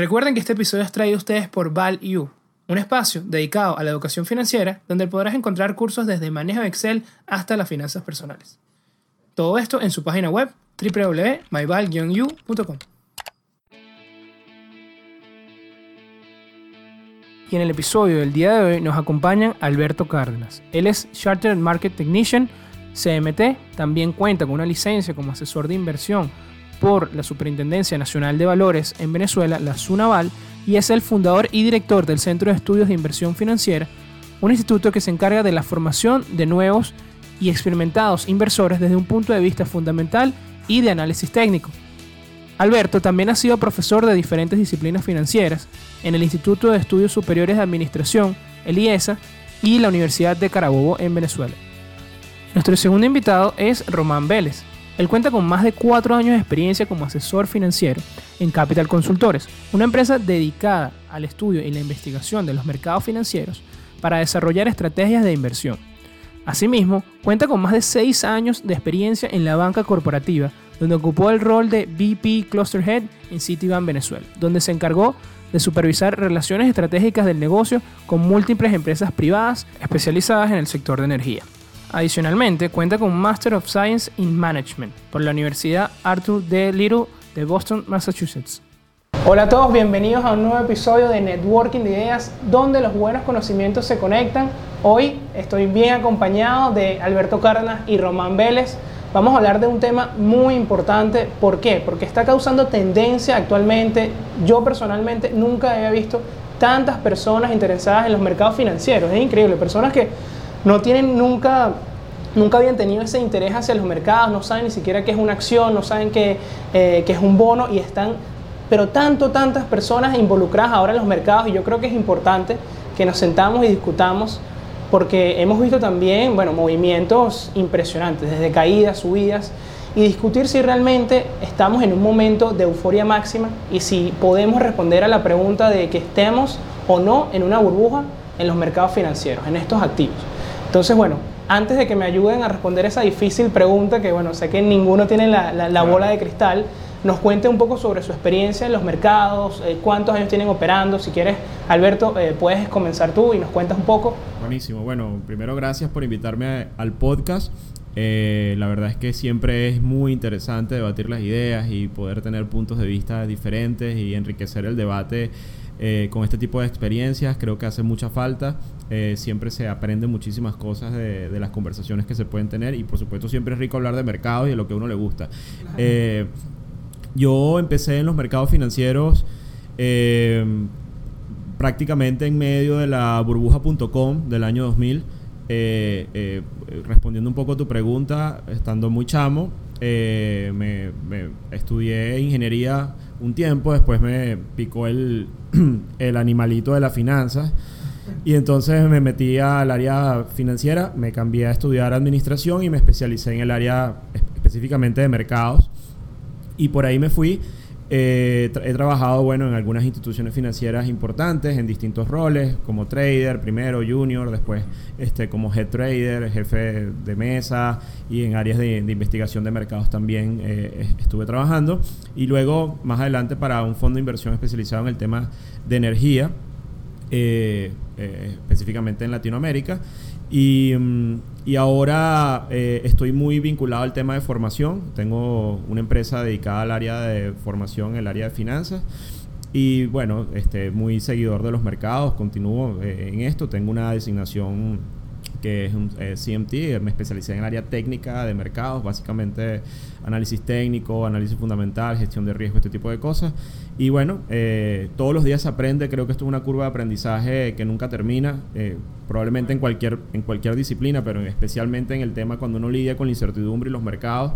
Recuerden que este episodio es traído a ustedes por ValU, un espacio dedicado a la educación financiera donde podrás encontrar cursos desde manejo de Excel hasta las finanzas personales. Todo esto en su página web www.myval-u.com. Y en el episodio del día de hoy nos acompañan Alberto Cárdenas. Él es Chartered Market Technician, CMT, también cuenta con una licencia como asesor de inversión por la Superintendencia Nacional de Valores en Venezuela, la SUNAVAL, y es el fundador y director del Centro de Estudios de Inversión Financiera, un instituto que se encarga de la formación de nuevos y experimentados inversores desde un punto de vista fundamental y de análisis técnico. Alberto también ha sido profesor de diferentes disciplinas financieras en el Instituto de Estudios Superiores de Administración, el IESA, y la Universidad de Carabobo en Venezuela. Nuestro segundo invitado es Román Vélez. Él cuenta con más de cuatro años de experiencia como asesor financiero en Capital Consultores, una empresa dedicada al estudio y la investigación de los mercados financieros para desarrollar estrategias de inversión. Asimismo, cuenta con más de seis años de experiencia en la banca corporativa, donde ocupó el rol de VP Cluster Head en Citibank Venezuela, donde se encargó de supervisar relaciones estratégicas del negocio con múltiples empresas privadas especializadas en el sector de energía. Adicionalmente, cuenta con un Master of Science in Management por la Universidad Arthur D. Little de Boston, Massachusetts. Hola a todos, bienvenidos a un nuevo episodio de Networking de Ideas, donde los buenos conocimientos se conectan. Hoy estoy bien acompañado de Alberto Cárdenas y Román Vélez. Vamos a hablar de un tema muy importante. ¿Por qué? Porque está causando tendencia actualmente. Yo personalmente nunca había visto tantas personas interesadas en los mercados financieros. Es increíble, personas que no tienen nunca, nunca habían tenido ese interés hacia los mercados, no saben ni siquiera qué es una acción, no saben eh, qué es un bono y están, pero tanto, tantas personas involucradas ahora en los mercados y yo creo que es importante que nos sentamos y discutamos porque hemos visto también, bueno, movimientos impresionantes, desde caídas, subidas, y discutir si realmente estamos en un momento de euforia máxima y si podemos responder a la pregunta de que estemos o no en una burbuja en los mercados financieros, en estos activos. Entonces, bueno, antes de que me ayuden a responder esa difícil pregunta, que bueno, sé que ninguno tiene la, bola de cristal, nos cuente un poco sobre su experiencia en los mercados, eh, cuántos años tienen operando. Si quieres, Alberto, eh, puedes comenzar tú y nos cuentas un poco. Buenísimo. Bueno, primero gracias por invitarme al podcast. Eh, la verdad es que siempre es muy interesante debatir las ideas y poder tener puntos de vista diferentes y enriquecer el debate con este tipo de experiencias. Creo que hace mucha falta. Eh, siempre se aprende muchísimas cosas de, las conversaciones que se pueden tener y por supuesto siempre es rico hablar de mercados y de lo que a uno le gusta. Eh, yo empecé en los mercados financieros eh, prácticamente en medio de la burbuja.com del año 2000. respondiendo un poco a tu pregunta, estando muy chamo, me, estudié ingeniería un tiempo, después me picó el, el animalito de las finanzas y entonces me metí al área financiera, me cambié a estudiar administración y me especialicé en el área específicamente de mercados. Y por ahí me fui. Eh, he trabajado, bueno, en algunas instituciones financieras importantes, en distintos roles, como trader, primero junior, después este, como head trader, jefe de mesa y en áreas de, investigación de mercados también eh, estuve trabajando. Y luego, más adelante, para un fondo de inversión especializado en el tema de energía, eh, específicamente en Latinoamérica. Y, mm, y ahora eh, estoy muy vinculado al tema de formación. Tengo una empresa dedicada al área de formación, el área de finanzas. Y bueno, este, muy seguidor de los mercados, continúo en esto. Tengo una designación que es un CMT, me especialicé en el área técnica de mercados, básicamente análisis técnico, análisis fundamental, gestión de riesgo, este tipo de cosas. Y bueno, eh, todos los días se aprende, creo que esto es una curva de aprendizaje que nunca termina, eh, probablemente en cualquier, en cualquier disciplina, pero especialmente en el tema cuando uno lidia con la incertidumbre y los mercados.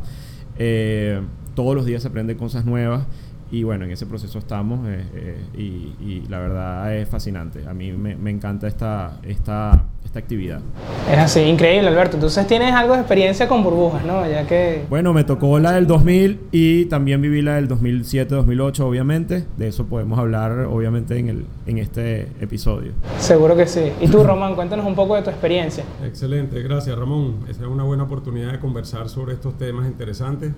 Eh, todos los días se aprende cosas nuevas y bueno, en ese proceso estamos y, y, la verdad es fascinante. A mí me, me encanta esta, esta actividad. Es así, increíble Alberto. Entonces tienes algo de experiencia con burbujas, ¿no? Ya que... Bueno, me tocó la del 2000 y también viví la del 2007-2008, obviamente. De eso podemos hablar, obviamente, en, el, en este episodio. Seguro que sí. Y tú, Román, cuéntanos un poco de tu experiencia. Excelente, gracias, Ramón. Esa es una buena oportunidad de conversar sobre estos temas interesantes.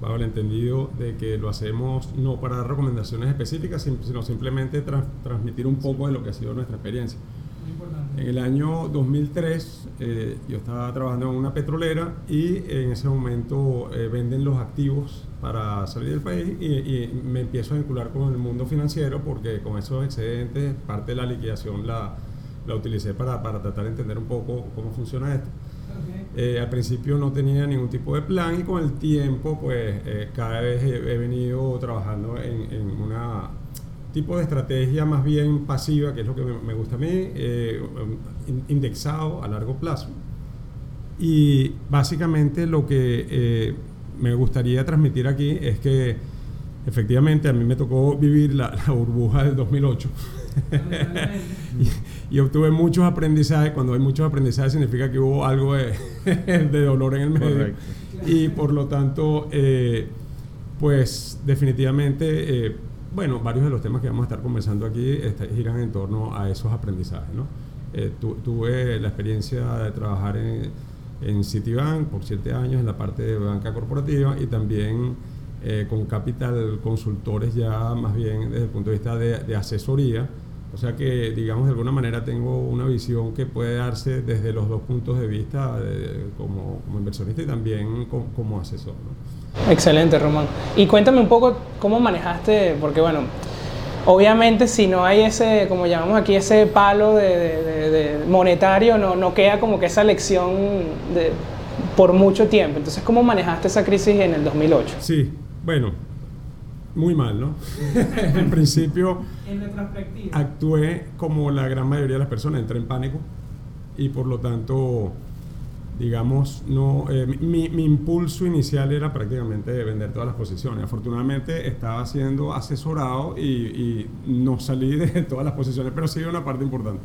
Bajo el entendido de que lo hacemos no para dar recomendaciones específicas, sino simplemente transmitir un poco de lo que ha sido nuestra experiencia. En el año 2003 eh, yo estaba trabajando en una petrolera y en ese momento eh, venden los activos para salir del país y, me empiezo a vincular con el mundo financiero porque con esos excedentes parte de la liquidación la, la utilicé para, para tratar de entender un poco cómo funciona esto. Eh, al principio no tenía ningún tipo de plan y con el tiempo pues cada vez he, venido trabajando en, en una tipo de estrategia más bien pasiva, que es lo que me, gusta a mí, eh, indexado a largo plazo. Y básicamente lo que eh, me gustaría transmitir aquí es que efectivamente a mí me tocó vivir la, burbuja del 2008. Y, obtuve muchos aprendizajes. Cuando hay muchos aprendizajes significa que hubo algo de, de dolor en el medio. Y por lo tanto, eh, pues definitivamente bueno, varios de los temas que vamos a estar conversando aquí este, giran en torno a esos aprendizajes. ¿no? Eh, tuve la experiencia de trabajar en, en, Citibank por siete años en la parte de banca corporativa y también eh, con Capital Consultores ya más bien desde el punto de vista de, asesoría. O sea que, digamos, de alguna manera tengo una visión que puede darse desde los dos puntos de vista, como, como, inversionista y también como, como asesor. ¿no? Excelente, Román. Y cuéntame un poco cómo manejaste, porque bueno, obviamente si no hay ese, como llamamos aquí, ese palo de, monetario, no, no, queda como que esa lección de, por mucho tiempo. Entonces, ¿cómo manejaste esa crisis en el 2008? Sí, bueno, muy mal, ¿no? en principio, actué como la gran mayoría de las personas, entré en pánico y por lo tanto digamos, no, eh, mi, mi, impulso inicial era prácticamente vender todas las posiciones. Afortunadamente estaba siendo asesorado y, y no salí de todas las posiciones, pero sí una parte importante.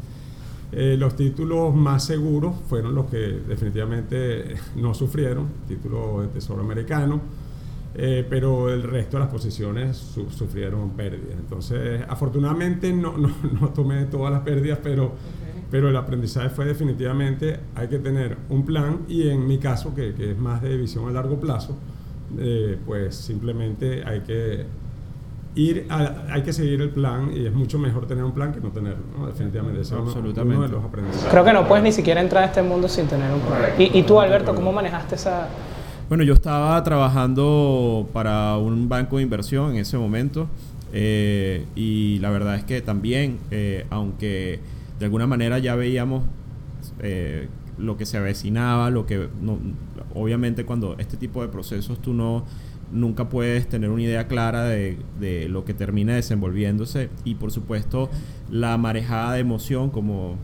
Eh, los títulos más seguros fueron los que definitivamente no sufrieron, títulos de Tesoro americano, eh, pero el resto de las posiciones sufrieron pérdidas. Entonces, afortunadamente no, no, no tomé todas las pérdidas, pero pero el aprendizaje fue definitivamente hay que tener un plan y en mi caso, que, que es más de visión a largo plazo, eh, pues simplemente hay que ir hay que seguir el plan y es mucho mejor tener un plan que no tenerlo, ¿no? definitivamente. Eso Absolutamente. uno de los aprendizajes. Creo que no puedes ni siquiera entrar a este mundo sin tener un plan. ¿Y, y tú, Alberto, cómo manejaste esa...? Bueno, yo estaba trabajando para un banco de inversión en ese momento eh, y la verdad es que también, eh, aunque de alguna manera ya veíamos eh, lo que se avecinaba, lo que obviamente cuando este tipo de procesos tú no nunca puedes tener una idea clara de, de lo que termina desenvolviéndose y por supuesto la marejada de emoción como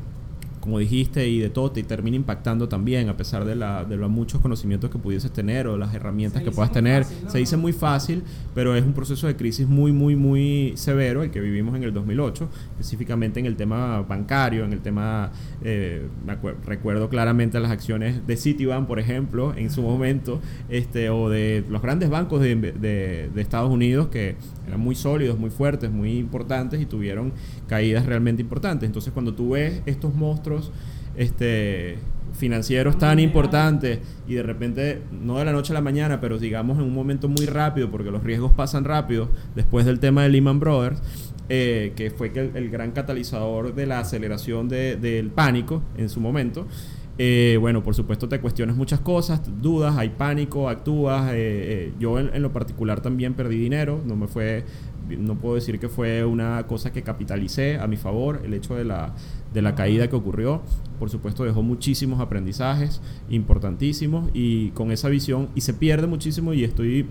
como dijiste, y de todo, te termina impactando también, a pesar de, la, de los muchos conocimientos que pudieses tener o las herramientas que puedas tener. Se dice muy fácil, pero es un proceso de crisis muy, muy, muy severo el que vivimos en el 2008, específicamente en el tema bancario, en el tema, eh, recuerdo claramente las acciones de Citibank, por ejemplo, en su momento, este, o de los grandes bancos de, de, de Estados Unidos que eran muy sólidos, muy fuertes, muy importantes y tuvieron caídas realmente importantes. Entonces, cuando tú ves estos monstruos este, financieros tan importantes y de repente, no de la noche a la mañana, pero digamos en un momento muy rápido, porque los riesgos pasan rápido, después del tema de Lehman Brothers, eh, que fue el, gran catalizador de la aceleración del pánico en su momento. Eh, bueno, por supuesto te cuestionas muchas cosas, dudas, hay pánico, actúas. Eh, yo en, en, lo particular también perdí dinero, no me fue no puedo decir que fue una cosa que capitalicé a mi favor, el hecho de la, de la caída que ocurrió. Por supuesto, dejó muchísimos aprendizajes importantísimos y con esa visión, y se pierde muchísimo, y estoy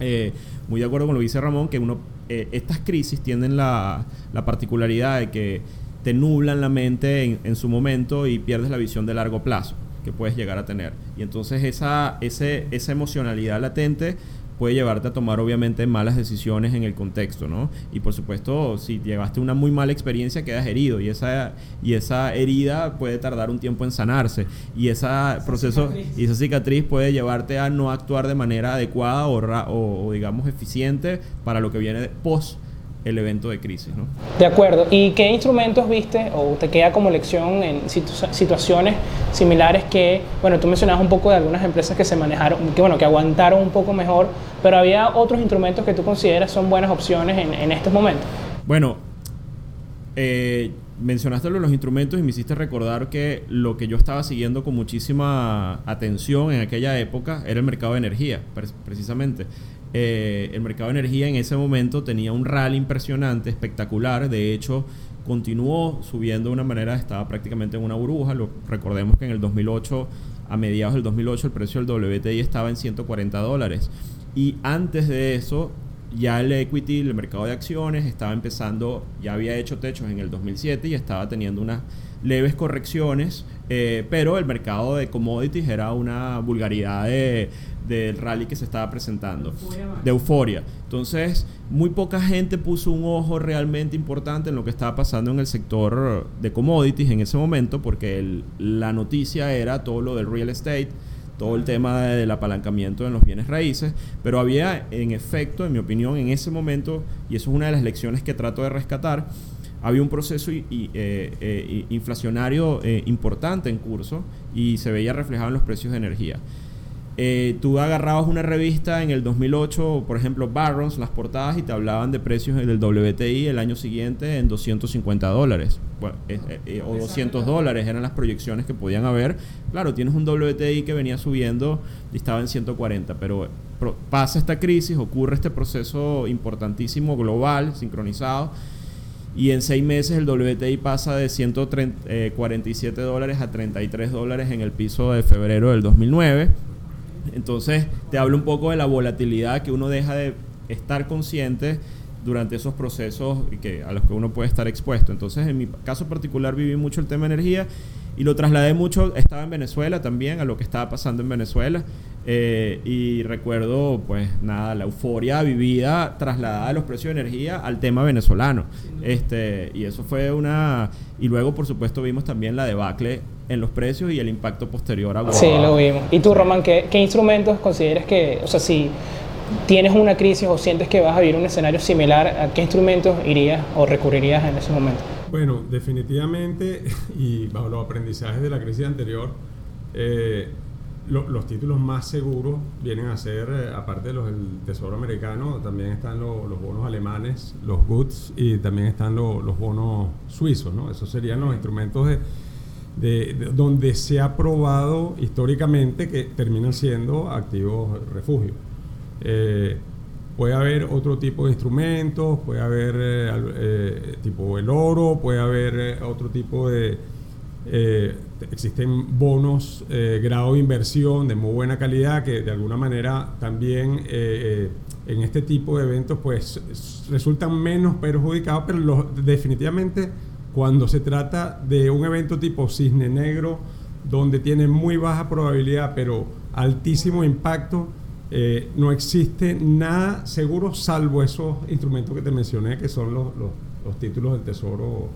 eh, muy de acuerdo con lo que dice Ramón, que uno, eh, estas crisis tienen la, la, particularidad de que te nublan la mente en, en, su momento y pierdes la visión de largo plazo que puedes llegar a tener. Y entonces esa, ese, esa emocionalidad latente puede llevarte a tomar obviamente malas decisiones en el contexto, ¿no? Y por supuesto, si llevaste una muy mala experiencia, quedas herido y esa, y esa herida puede tardar un tiempo en sanarse y ese proceso y esa cicatriz puede llevarte a no actuar de manera adecuada o, o, digamos eficiente para lo que viene post el evento de crisis. ¿no? De acuerdo. ¿Y qué instrumentos viste o te queda como lección en situaciones similares que, bueno, tú mencionabas un poco de algunas empresas que se manejaron, que bueno, que aguantaron un poco mejor, pero había otros instrumentos que tú consideras son buenas opciones en, en estos momentos? Bueno, eh, mencionaste los instrumentos y me hiciste recordar que lo que yo estaba siguiendo con muchísima atención en aquella época era el mercado de energía, precisamente. Eh, el mercado de energía en ese momento tenía un rally impresionante, espectacular. De hecho, continuó subiendo de una manera, estaba prácticamente en una burbuja. Recordemos que en el 2008, a mediados del 2008, el precio del WTI estaba en 140 dólares. Y antes de eso, ya el equity, el mercado de acciones, estaba empezando, ya había hecho techos en el 2007 y estaba teniendo unas leves correcciones, eh, pero el mercado de commodities era una vulgaridad de, del rally que se estaba presentando, de euforia. Entonces, muy poca gente puso un ojo realmente importante en lo que estaba pasando en el sector de commodities en ese momento, porque la noticia era todo lo del real estate, todo el tema del apalancamiento en los bienes raíces, pero había en efecto, en mi opinión, en ese momento, y eso es una de las lecciones que trato de rescatar, había un proceso eh, eh, inflacionario eh, importante en curso y se veía reflejado en los precios de energía. Eh, tú agarrabas una revista en el 2008, por ejemplo, Barrons, las portadas, y te hablaban de precios del WTI el año siguiente en 250 dólares. Eh, eh, o 200 dólares eran las proyecciones que podían haber. Claro, tienes un WTI que venía subiendo y estaba en 140, pero pasa esta crisis, ocurre este proceso importantísimo, global, sincronizado. Y en seis meses el WTI pasa de 147 dólares a 33 dólares en el piso de febrero del 2009 entonces, te hablo un poco de la volatilidad que uno deja de estar consciente durante esos procesos que, a los que uno puede estar expuesto. Entonces, en mi caso particular viví mucho el tema energía y lo trasladé mucho, estaba en Venezuela también, a lo que estaba pasando en Venezuela. Eh, y recuerdo, pues nada, la euforia vivida trasladada de los precios de energía al tema venezolano. Este, y eso fue una... Y luego, por supuesto, vimos también la debacle en los precios y el impacto posterior a Sí, lo vimos. ¿Y tú, Román, qué, qué instrumentos consideras que, o sea, si tienes una crisis o sientes que vas a vivir un escenario similar, ¿a qué instrumentos irías o recurrirías en ese momento? Bueno, definitivamente, y bajo los aprendizajes de la crisis anterior, eh, los títulos más seguros vienen a ser, eh, aparte de los del Tesoro americano, también están los bonos alemanes, los goods, y también están los bonos suizos, ¿no? Esos serían los instrumentos de de, donde se ha probado históricamente que terminan siendo activos refugio. Eh, puede haber otro tipo de instrumentos, puede haber eh, tipo el oro, puede haber otro tipo de... existen bonos, grado de inversión de muy buena calidad que de alguna manera también en este tipo de eventos pues resultan menos perjudicados, pero definitivamente cuando se trata de un evento tipo cisne negro, donde tiene muy baja probabilidad, pero altísimo impacto, eh, no existe nada seguro salvo esos instrumentos que te mencioné, que son los, los, títulos del Tesoro.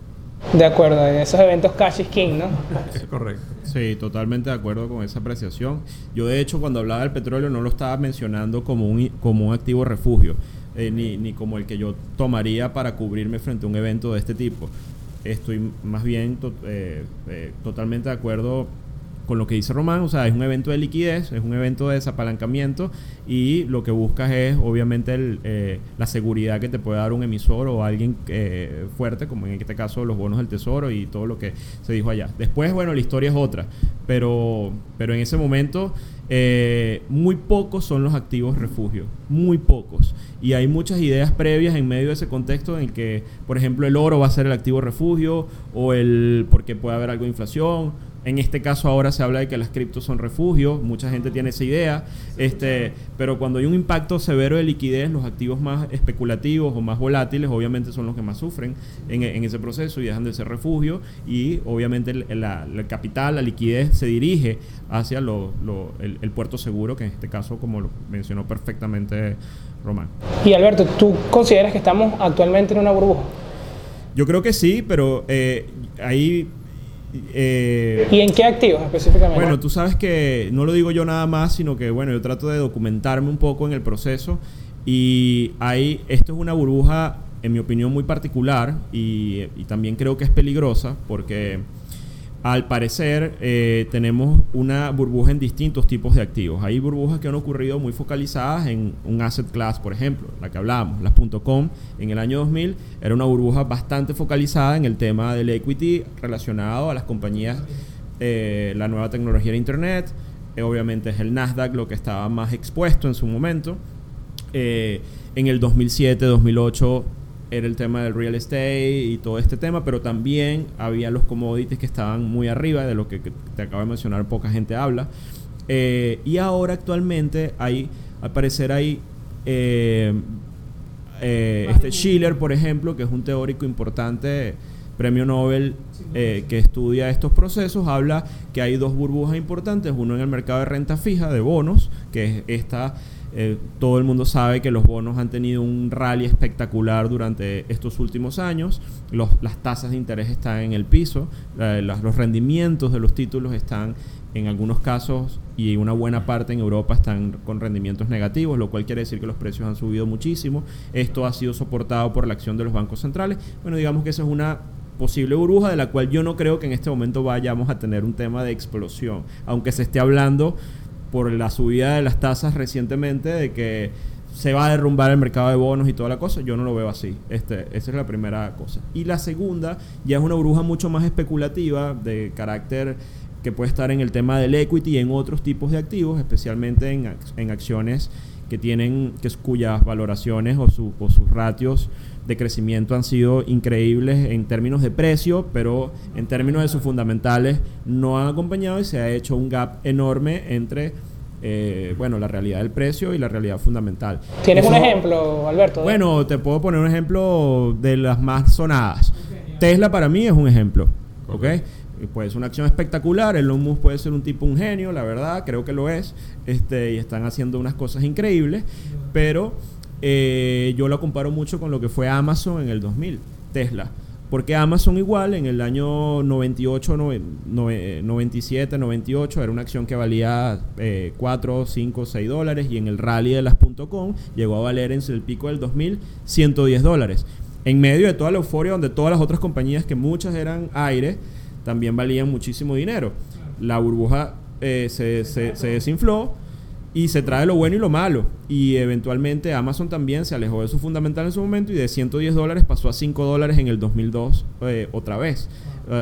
De acuerdo, en esos eventos cash is king, ¿no? Es correcto. Sí, totalmente de acuerdo con esa apreciación. Yo de hecho cuando hablaba del petróleo no lo estaba mencionando como un, como un activo refugio, eh, ni, ni como el que yo tomaría para cubrirme frente a un evento de este tipo estoy más bien eh, eh, totalmente de acuerdo con lo que dice Román, o sea, es un evento de liquidez, es un evento de desapalancamiento y lo que buscas es obviamente eh, la seguridad que te puede dar un emisor o alguien fuerte, como en este caso los bonos del tesoro y todo lo que se dijo allá. Después, bueno, la historia es otra, pero, pero en ese momento muy pocos son los activos refugio, muy pocos. Y hay muchas ideas previas en medio de ese contexto en que, por ejemplo, el oro va a ser el activo refugio o el porque puede haber algo de inflación en este caso ahora se habla de que las criptos son refugios, mucha gente tiene esa idea, este, pero cuando hay un impacto severo de liquidez, los activos más especulativos o más volátiles obviamente son los que más sufren en, ese proceso y dejan de ser refugio y obviamente el, capital, la liquidez se dirige hacia el, puerto seguro, que en este caso como lo mencionó perfectamente Román. Y Alberto, ¿tú consideras que estamos actualmente en una burbuja? Yo creo que sí, pero eh, ahí eh, ¿Y en qué activos específicamente? Bueno, tú sabes que no lo digo yo nada más, sino que bueno, yo trato de documentarme un poco en el proceso y ahí esto es una burbuja en mi opinión, muy particular y, y también creo que es peligrosa porque al parecer eh, tenemos una burbuja en distintos tipos de activos. Hay burbujas que han ocurrido muy focalizadas en un asset class, por ejemplo, la que hablábamos, las .com en el año 2000 era una burbuja bastante focalizada en el tema del equity relacionado a las compañías, eh, la nueva tecnología de Internet, eh, obviamente es el Nasdaq lo que estaba más expuesto en su momento. en el 2007, 2008 era el tema del real estate y todo este tema, pero también había los commodities que estaban muy arriba de lo que, te acabo de mencionar, poca gente habla. Eh, y ahora actualmente hay, al parecer hay eh, eh, este Schiller, por ejemplo, que es un teórico importante, premio Nobel, que estudia estos procesos, habla que hay dos burbujas importantes, uno en el mercado de renta fija, de bonos, que es esta eh, todo el mundo sabe que los bonos han tenido un rally espectacular durante estos últimos años. las tasas de interés están en el piso. los rendimientos de los títulos están en algunos casos y una buena parte en Europa están con rendimientos negativos, lo cual quiere decir que los precios han subido muchísimo. Esto ha sido soportado por la acción de los bancos centrales. Bueno, digamos que esa es una posible burbuja de la cual yo no creo que en este momento vayamos a tener un tema de explosión, aunque se esté hablando por la subida de las tasas recientemente de que se va a derrumbar el mercado de bonos y toda la cosa, yo no lo veo así. Este, esa es la primera cosa. Y la segunda ya es una bruja mucho más especulativa de carácter que puede estar en el tema del equity y en otros tipos de activos, especialmente en, en acciones que tienen que cuyas valoraciones o, o sus ratios de crecimiento han sido increíbles en términos de precio, pero en términos de sus fundamentales no han acompañado y se ha hecho un gap enorme entre eh, bueno, la realidad del precio y la realidad fundamental. ¿Tienes un ejemplo, Alberto? Bueno, te puedo poner un ejemplo de las más sonadas. Tesla para mí es un ejemplo, ¿ok? Puede ser una acción espectacular, Elon Musk puede ser un tipo un genio, la verdad, creo que lo es, este, y están haciendo unas cosas increíbles, pero eh, yo lo comparo mucho con lo que fue Amazon en el 2000, Tesla. Porque Amazon igual en el año 98, 97, 98 era una acción que valía 4, 5, 6 dólares y en el rally de las .com llegó a valer en el pico del 2000 110 dólares. En medio de toda la euforia donde todas las otras compañías que muchas eran aire también valían muchísimo dinero. La burbuja eh, se, se desinfló y se trae lo bueno y lo malo. Y eventualmente Amazon también se alejó de su fundamental en su momento y de 110 dólares pasó a 5 dólares en el 2002 eh, otra vez.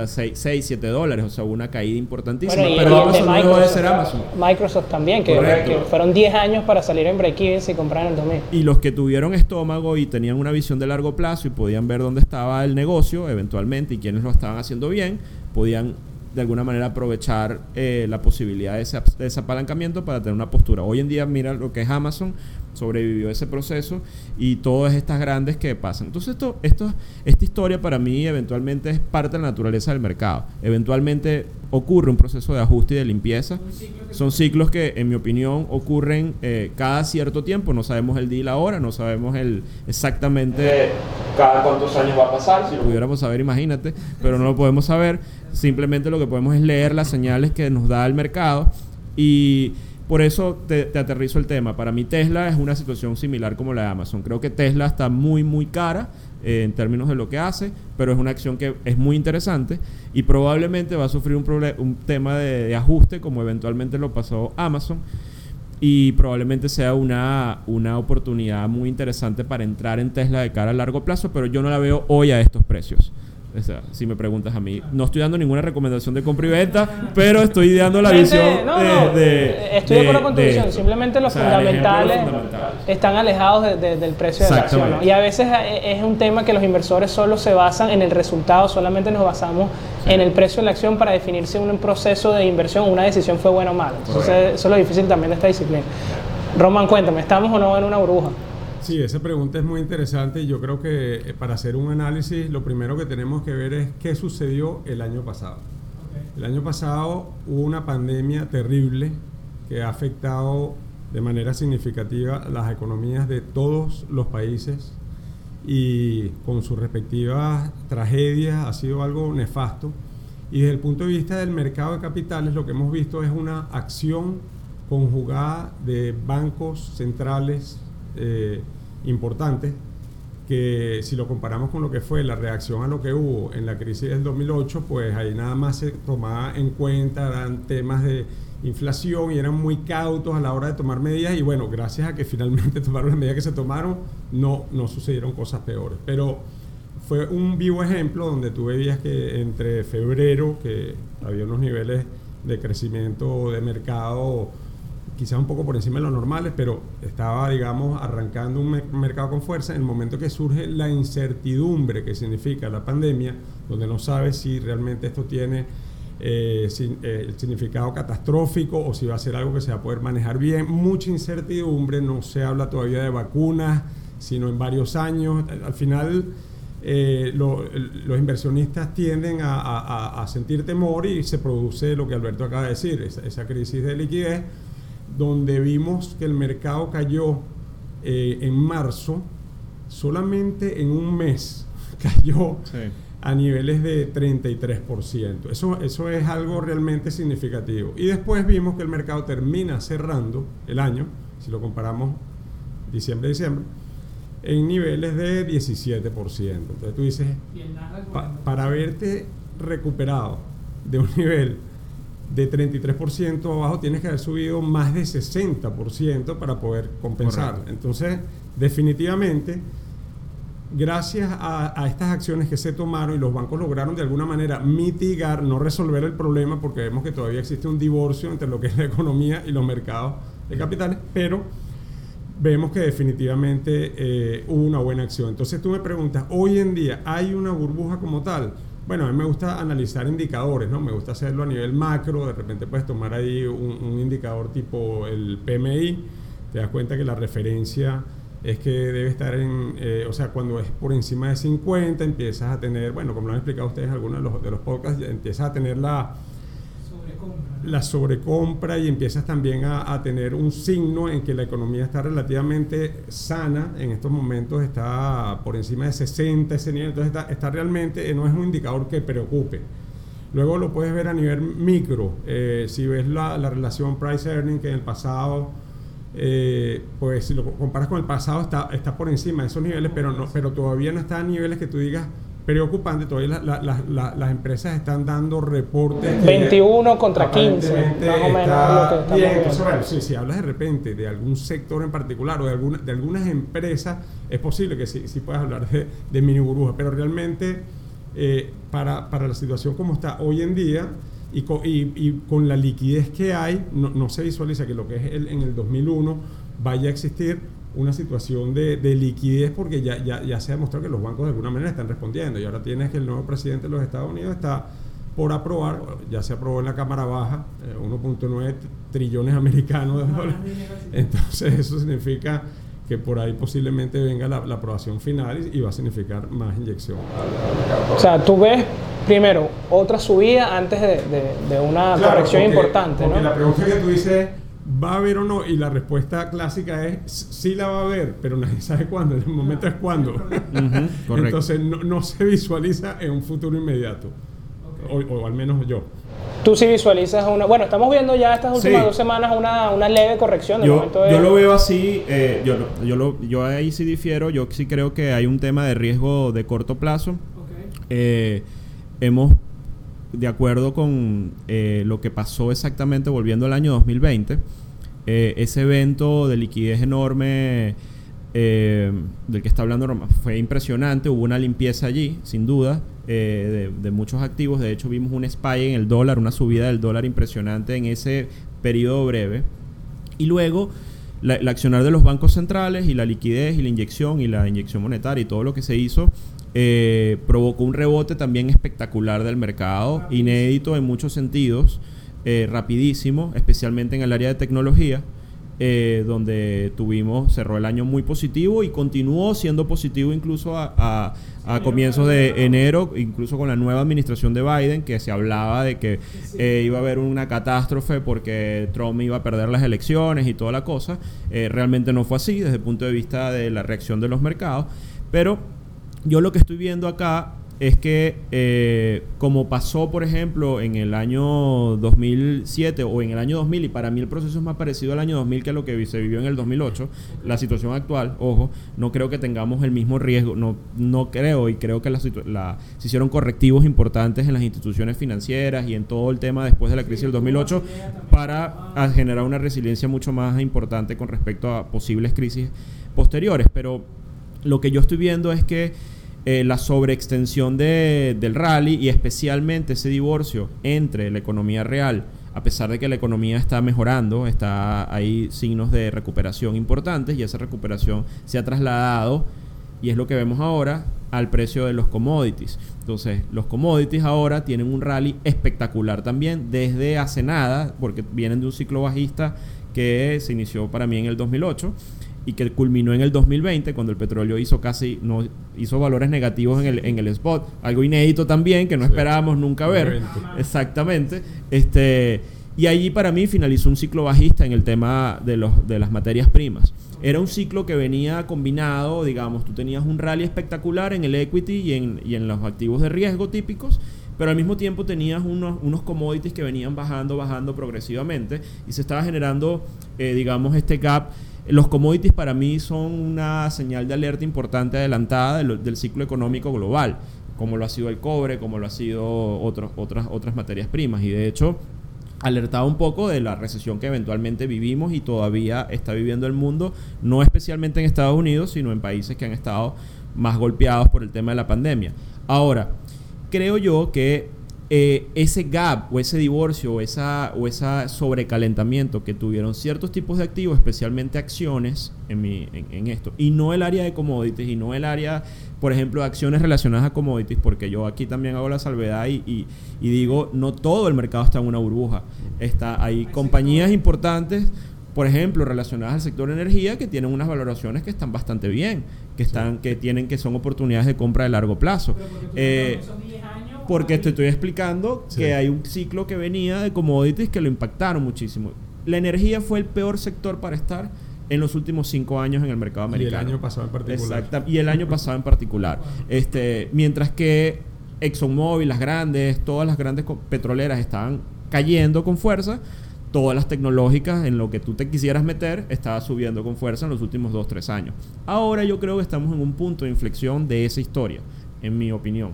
6, 7 dólares, o sea, una caída importantísima. pero Amazon no dejó de ser Amazon. Microsoft también, que, fueron 10 años para salir en break-even y comprar en el 2000. Y los que tuvieron estómago y tenían una visión de largo plazo y podían ver dónde estaba el negocio eventualmente y quienes lo estaban haciendo bien, podían de alguna manera aprovechar eh, la posibilidad de ese, apalancamiento para tener una postura. Hoy en día, mira lo que es Amazon, sobrevivió ese proceso y todas estas grandes que pasan. Entonces, esto, esto, esta historia para mí eventualmente es parte de la naturaleza del mercado. Eventualmente ocurre un proceso de ajuste y de limpieza. Son ciclos que, en mi opinión, ocurren eh, cada cierto tiempo. No sabemos el día y la hora, no sabemos el exactamente cada cuántos años va a pasar. Si lo pudiéramos saber, imagínate, pero no lo podemos saber. Simplemente lo que podemos es leer las señales que nos da el mercado y por eso te, aterrizo el tema. Para mí Tesla es una situación similar como la de Amazon. Creo que Tesla está muy, muy cara eh, en términos de lo que hace, pero es una acción que es muy interesante y probablemente va a sufrir un, un tema de, ajuste como eventualmente lo pasó Amazon y probablemente sea una, una oportunidad muy interesante para entrar en Tesla de cara a largo plazo, pero yo no la veo hoy a estos precios si me preguntas a mí, no estoy dando ninguna recomendación de compra y venta, pero estoy dando la visión de, Estoy de acuerdo con tu visión, simplemente los, fundamentales, están alejados del precio de la acción. Y a veces eh, es un tema que los inversores solo se basan en el resultado, solamente nos basamos en el precio de la acción para definir si un proceso de inversión una decisión fue buena o mala. Entonces, eso es lo difícil también de esta disciplina. Roman, cuéntame, ¿estamos o no en una burbuja? Sí, esa pregunta es muy interesante y yo creo que eh, para hacer un análisis lo primero que tenemos que ver es qué sucedió el año pasado. El año pasado hubo una pandemia terrible que ha afectado de manera significativa las economías de todos los países y con sus respectivas tragedias ha sido algo nefasto. Y desde el punto de vista del mercado de capitales lo que hemos visto es una acción conjugada de bancos centrales eh, importantes que si lo comparamos con lo que fue la reacción a lo que hubo en la crisis del 2008, pues ahí nada más se tomaba en cuenta, eran temas de inflación y eran muy cautos a la hora de tomar medidas y bueno, gracias a que finalmente tomaron las medidas que se tomaron, no, no sucedieron cosas peores. Pero fue un vivo ejemplo donde tú veías que entre febrero, que había unos niveles de crecimiento de mercado quizás un poco por encima de lo normales, pero estaba, digamos, arrancando un mercado con fuerza en el momento que surge la incertidumbre que significa la pandemia, donde no sabes si realmente esto tiene eh, eh, el significado catastrófico o si va a ser algo que se va a poder manejar bien. Mucha incertidumbre, no se habla todavía de vacunas, sino en varios años. Al final... Eh, los inversionistas tienden a, sentir temor y se produce lo que Alberto acaba de decir, esa crisis de liquidez donde vimos que el mercado cayó eh, en marzo, solamente en un mes cayó a niveles de 33%. Eso, eso es algo realmente significativo. Y después vimos que el mercado termina cerrando el año, si lo comparamos diciembre-diciembre, en niveles de 17%. Entonces tú dices, para haberte recuperado de un nivel de 33% abajo tienes que haber subido más de 60% para poder compensar. Entonces, definitivamente, gracias a, estas acciones que se tomaron y los bancos lograron de alguna manera mitigar, no resolver el problema, porque vemos que todavía existe un divorcio entre lo que es la economía y los mercados de capitales, pero vemos que definitivamente eh, hubo una buena acción. Entonces tú me preguntas, hoy en día hay una burbuja como tal. Bueno, a mí me gusta analizar indicadores, ¿no? Me gusta hacerlo a nivel macro, de repente puedes tomar ahí un, indicador tipo el PMI, te das cuenta que la referencia es que debe estar en, eh, o sea, cuando es por encima de 50 empiezas a tener, bueno, como lo han explicado ustedes algunos de los, de los podcasts, empiezas a tener la, la sobrecompra y empiezas también a, tener un signo en que la economía está relativamente sana, en estos momentos está por encima de 60 ese nivel, entonces está, realmente, no es un indicador que preocupe. Luego lo puedes ver a nivel micro, eh, si ves la, relación price earning que en el pasado, eh, pues si lo comparas con el pasado está, está por encima de esos niveles, pero, no, pero todavía no está a niveles que tú digas, preocupante. Todavía las empresas están dando reportes. 21 contra 15, más o menos. Lo que sí, si hablas de repente de algún sector en particular o de, alguna, de algunas empresas, es posible que sí, sí puedas hablar de, de mini burbuja, pero realmente eh, para, para, la situación como está hoy en día y con, y, con la liquidez que hay, no, no, se visualiza que lo que es el, en el 2001 vaya a existir una situación de, liquidez porque ya, ya, ya, se ha demostrado que los bancos de alguna manera están respondiendo y ahora tienes que el nuevo presidente de los Estados Unidos está por aprobar, ya se aprobó en la Cámara Baja, 1.9 eh, trillones americanos de dólares. Entonces eso significa que por ahí posiblemente venga la, aprobación final y, va a significar más inyección. O sea, tú ves primero otra subida antes de, una corrección importante. Porque la pregunta que tú dices ¿Va a haber o no? Y la respuesta clásica es sí la va a haber, pero nadie sabe cuándo. El momento es cuándo. Entonces no, se visualiza en un futuro inmediato. O, al menos yo. Tú sí visualizas una... Bueno, estamos viendo ya estas últimas dos semanas una, una leve corrección. yo, yo lo veo así, eh, yo, yo, lo, yo ahí sí difiero, yo sí creo que hay un tema de riesgo de corto plazo. Eh, hemos, de acuerdo con eh, lo que pasó exactamente volviendo al año 2020, eh, ese evento de liquidez enorme eh, del que está hablando Roma fue impresionante. Hubo una limpieza allí, sin duda, eh, de, muchos activos. De hecho, vimos un spike en el dólar, una subida del dólar impresionante en ese periodo breve. Y luego, la, el accionar de los bancos centrales y la liquidez y la inyección y la inyección monetaria y todo lo que se hizo provocó un rebote también espectacular del mercado, inédito en muchos sentidos. Eh, rapidísimo, especialmente en el área de tecnología, eh, donde tuvimos, cerró el año muy positivo y continuó siendo positivo incluso a, comienzos de enero, incluso con la nueva administración de Biden, que se hablaba de que eh, iba a haber una catástrofe porque Trump iba a perder las elecciones y toda la cosa. realmente no fue así desde el punto de vista de la reacción de los mercados, pero yo lo que estoy viendo acá es que eh, como pasó, por ejemplo, en el año 2007 o en el año 2000, y para mí el proceso es más parecido al año 2000 que lo que se vivió en el 2008, la situación actual, ojo, no creo que tengamos el mismo riesgo, no, no creo, y creo que la, se hicieron correctivos importantes en las instituciones financieras y en todo el tema después de la crisis del 2008 para generar una resiliencia mucho más importante con respecto a posibles crisis posteriores, pero lo que yo estoy viendo es que eh, la sobreextensión de, del rally y especialmente ese divorcio entre la economía real, a pesar de que la economía está mejorando, está hay signos de recuperación importantes y esa recuperación se ha trasladado y es lo que vemos ahora al precio de los commodities. Entonces, los commodities ahora tienen un rally espectacular también desde hace nada, porque vienen de un ciclo bajista que se inició para mí en el 2008 y que culminó en el 2020 cuando el petróleo hizo casi no hizo valores negativos en el, en el spot. Algo inédito también que no esperábamos nunca ver. Exactamente. Este y allí para mí finalizó un ciclo bajista en el tema de, los, de las materias primas. Era un ciclo que venía combinado digamos tú tenías un rally espectacular en el equity y en, y en los activos de riesgo típicos pero al mismo tiempo tenías unos, unos commodities que venían bajando, bajando progresivamente y se estaba generando, eh, digamos, este gap los commodities para mí son una señal de alerta importante adelantada del, ciclo económico global, como lo ha sido el cobre, como lo ha sido otras, otras materias primas. Y de hecho, alertaba un poco de la recesión que eventualmente vivimos y todavía está viviendo el mundo, no especialmente en Estados Unidos, sino en países que han estado más golpeados por el tema de la pandemia. Ahora, creo yo que eh, ese gap o ese divorcio o esa o ese sobrecalentamiento que tuvieron ciertos tipos de activos, especialmente acciones en, mi, en, esto, y no el área de commodities y no el área, por ejemplo, de acciones relacionadas a commodities, porque yo aquí también hago la salvedad y, y, y digo, no todo el mercado está en una burbuja. Está, hay compañías importantes por ejemplo, relacionadas al sector energía, que tienen unas valoraciones que están bastante bien, que están, que tienen, que son oportunidades de compra de largo plazo. Eh, porque te estoy explicando que hay un ciclo que venía de commodities que lo impactaron muchísimo. La energía fue el peor sector para estar en los últimos cinco años en el mercado americano. Y el año pasado en particular. Exacto, y el año pasado en particular. Este, mientras que ExxonMobil, las grandes, todas las grandes petroleras estaban cayendo con fuerza, todas las tecnológicas en lo que tú te quisieras meter estaba subiendo con fuerza en los últimos dos, tres años. Ahora yo creo que estamos en un punto de inflexión de esa historia, en mi opinión.